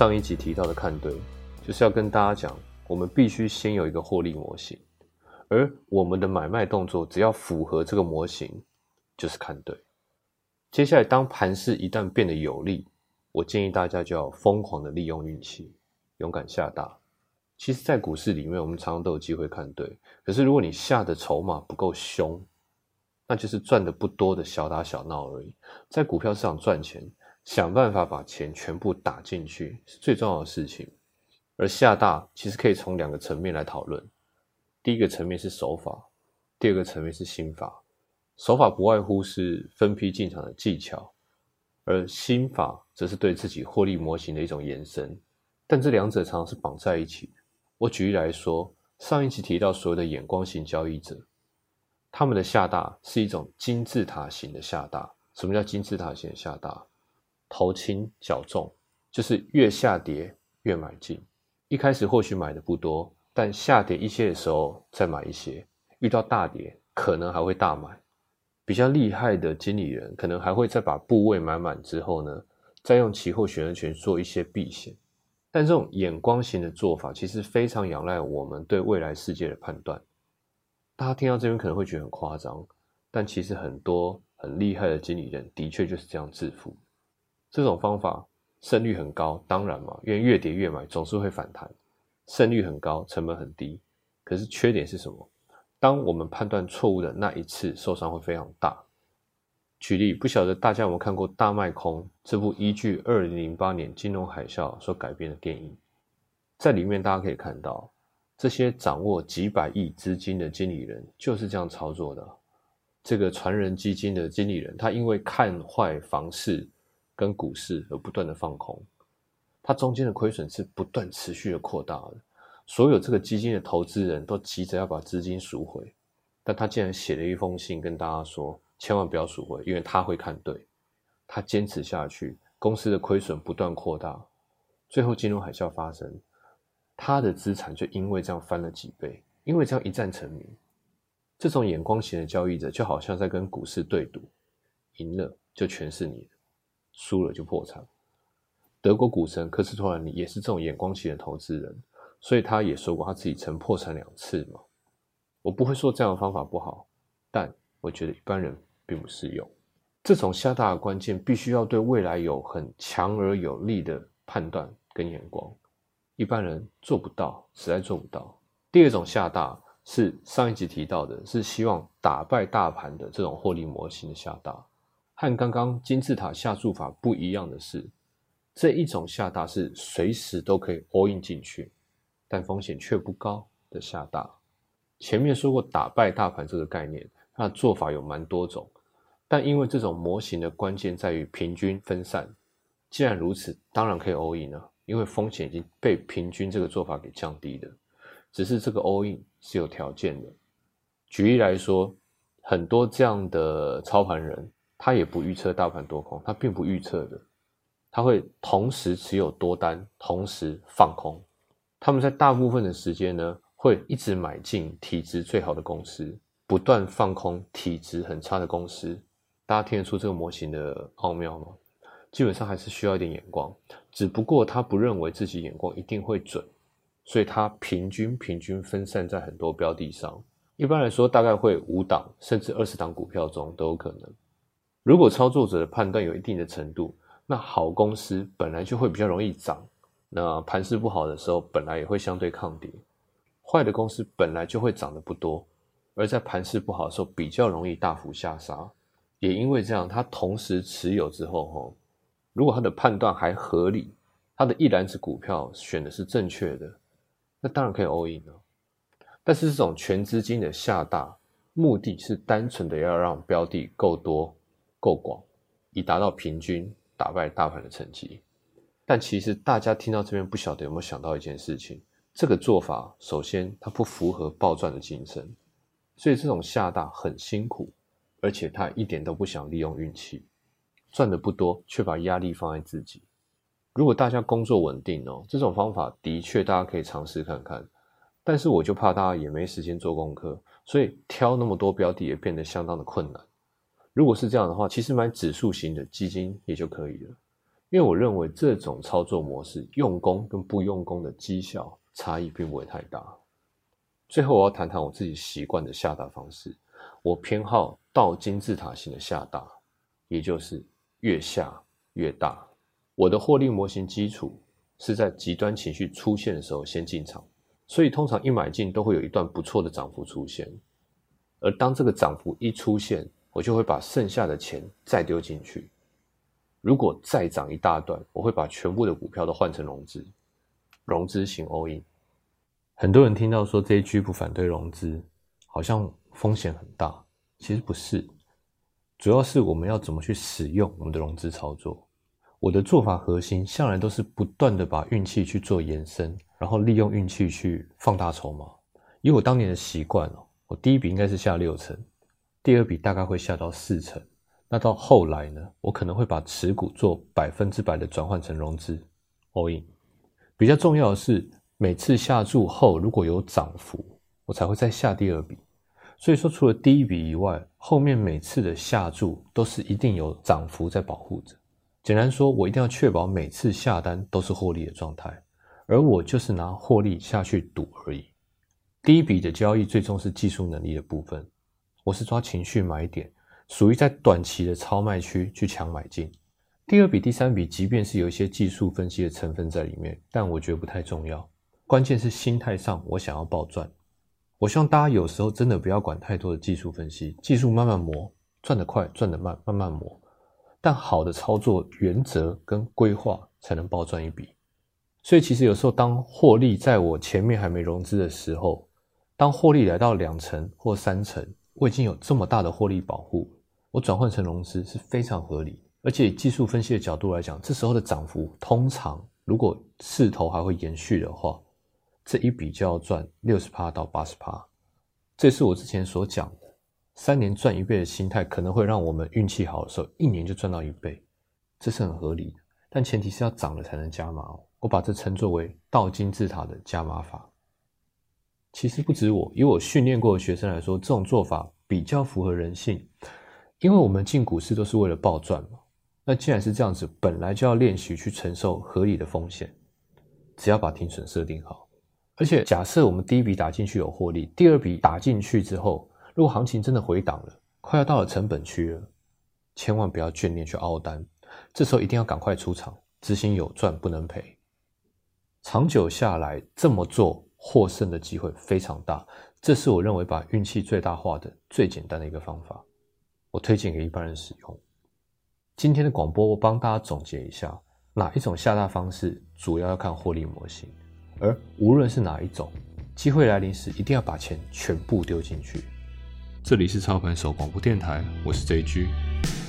上一集提到的看对，就是要跟大家讲，我们必须先有一个获利模型，而我们的买卖动作只要符合这个模型，就是看对。接下来，当盘势一旦变得有利，我建议大家就要疯狂的利用运气，勇敢下大。其实，在股市里面，我们常常都有机会看对，可是如果你下的筹码不够凶，那就是赚的不多的小打小闹而已。在股票市场赚钱。想办法把钱全部打进去是最重要的事情，而下大其实可以从两个层面来讨论。第一个层面是手法，第二个层面是心法。手法不外乎是分批进场的技巧，而心法则是对自己获利模型的一种延伸。但这两者常常是绑在一起。我举例来说，上一期提到所谓的眼光型交易者，他们的下大是一种金字塔型的下大。什么叫金字塔型的下大？头轻脚重，就是越下跌越买进。一开始或许买的不多，但下跌一些的时候再买一些。遇到大跌，可能还会大买。比较厉害的经理人，可能还会再把部位买满之后呢，再用期货选择权做一些避险。但这种眼光型的做法，其实非常仰赖我们对未来世界的判断。大家听到这边可能会觉得很夸张，但其实很多很厉害的经理人的确就是这样致富。这种方法胜率很高，当然嘛，因为越跌越买总是会反弹，胜率很高，成本很低。可是缺点是什么？当我们判断错误的那一次，受伤会非常大。举例，不晓得大家有没有看过《大卖空》这部依据二零零八年金融海啸所改编的电影？在里面大家可以看到，这些掌握几百亿资金的经理人就是这样操作的。这个传人基金的经理人，他因为看坏房市。跟股市而不断的放空，它中间的亏损是不断持续的扩大的。所有这个基金的投资人都急着要把资金赎回，但他竟然写了一封信跟大家说，千万不要赎回，因为他会看对。他坚持下去，公司的亏损不断扩大，最后金融海啸发生，他的资产就因为这样翻了几倍，因为这样一战成名。这种眼光型的交易者就好像在跟股市对赌，赢了就全是你的。输了就破产。德国股神科斯托兰尼也是这种眼光型的投资人，所以他也说过他自己曾破产两次嘛。我不会说这样的方法不好，但我觉得一般人并不适用。这种下大的关键必须要对未来有很强而有力的判断跟眼光，一般人做不到，实在做不到。第二种下大是上一集提到的，是希望打败大盘的这种获利模型的下大。和刚刚金字塔下注法不一样的是，这一种下大是随时都可以 all in 进去，但风险却不高的下大。前面说过打败大盘这个概念，它的做法有蛮多种，但因为这种模型的关键在于平均分散。既然如此，当然可以 all in 了，因为风险已经被平均这个做法给降低了。只是这个 all in 是有条件的。举例来说，很多这样的操盘人。他也不预测大盘多空，他并不预测的，他会同时持有多单，同时放空。他们在大部分的时间呢，会一直买进体质最好的公司，不断放空体质很差的公司。大家听得出这个模型的奥妙吗？基本上还是需要一点眼光，只不过他不认为自己眼光一定会准，所以他平均平均分散在很多标的上。一般来说，大概会五档甚至二十档股票中都有可能。如果操作者的判断有一定的程度，那好公司本来就会比较容易涨。那盘势不好的时候，本来也会相对抗跌。坏的公司本来就会涨得不多，而在盘势不好的时候，比较容易大幅下杀。也因为这样，他同时持有之后，哈，如果他的判断还合理，他的一篮子股票选的是正确的，那当然可以 all in 了。但是这种全资金的下大，目的是单纯的要让标的够多。够广，以达到平均打败大盘的成绩。但其实大家听到这边，不晓得有没有想到一件事情：这个做法，首先它不符合暴赚的精神，所以这种下大很辛苦，而且他一点都不想利用运气，赚的不多，却把压力放在自己。如果大家工作稳定哦，这种方法的确大家可以尝试看看。但是我就怕大家也没时间做功课，所以挑那么多标的也变得相当的困难。如果是这样的话，其实买指数型的基金也就可以了，因为我认为这种操作模式用功跟不用功的绩效差异并不会太大。最后，我要谈谈我自己习惯的下大方式，我偏好倒金字塔型的下大，也就是越下越大。我的获利模型基础是在极端情绪出现的时候先进场，所以通常一买进都会有一段不错的涨幅出现，而当这个涨幅一出现，我就会把剩下的钱再丢进去。如果再涨一大段，我会把全部的股票都换成融资，融资型 all in。很多人听到说这一句不反对融资，好像风险很大，其实不是，主要是我们要怎么去使用我们的融资操作。我的做法核心向来都是不断的把运气去做延伸，然后利用运气去放大筹码。以我当年的习惯哦，我第一笔应该是下六成。第二笔大概会下到四成，那到后来呢，我可能会把持股做百分之百的转换成融资，all in。比较重要的是，每次下注后如果有涨幅，我才会再下第二笔。所以说，除了第一笔以外，后面每次的下注都是一定有涨幅在保护着。简单说，我一定要确保每次下单都是获利的状态，而我就是拿获利下去赌而已。第一笔的交易最终是技术能力的部分。我是抓情绪买点，属于在短期的超卖区去抢买进。第二笔、第三笔，即便是有一些技术分析的成分在里面，但我觉得不太重要。关键是心态上，我想要暴赚。我希望大家有时候真的不要管太多的技术分析，技术慢慢磨，赚得快，赚得慢，慢慢磨。但好的操作原则跟规划，才能暴赚一笔。所以其实有时候，当获利在我前面还没融资的时候，当获利来到两成或三成。我已经有这么大的获利保护，我转换成融资是非常合理。而且以技术分析的角度来讲，这时候的涨幅通常如果势头还会延续的话，这一笔就要赚六十趴到八十趴。这是我之前所讲的，三年赚一倍的心态，可能会让我们运气好的时候，一年就赚到一倍，这是很合理的。但前提是要涨了才能加码哦。我把这称作为倒金字塔的加码法。其实不止我，以我训练过的学生来说，这种做法比较符合人性，因为我们进股市都是为了暴赚嘛。那既然是这样子，本来就要练习去承受合理的风险，只要把停损设定好。而且假设我们第一笔打进去有获利，第二笔打进去之后，如果行情真的回档了，快要到了成本区了，千万不要眷恋去凹单，这时候一定要赶快出场，执行有赚不能赔。长久下来这么做。获胜的机会非常大，这是我认为把运气最大化的最简单的一个方法，我推荐给一般人使用。今天的广播我帮大家总结一下，哪一种下大方式主要要看获利模型，而无论是哪一种，机会来临时一定要把钱全部丢进去。这里是操盘手广播电台，我是 JG。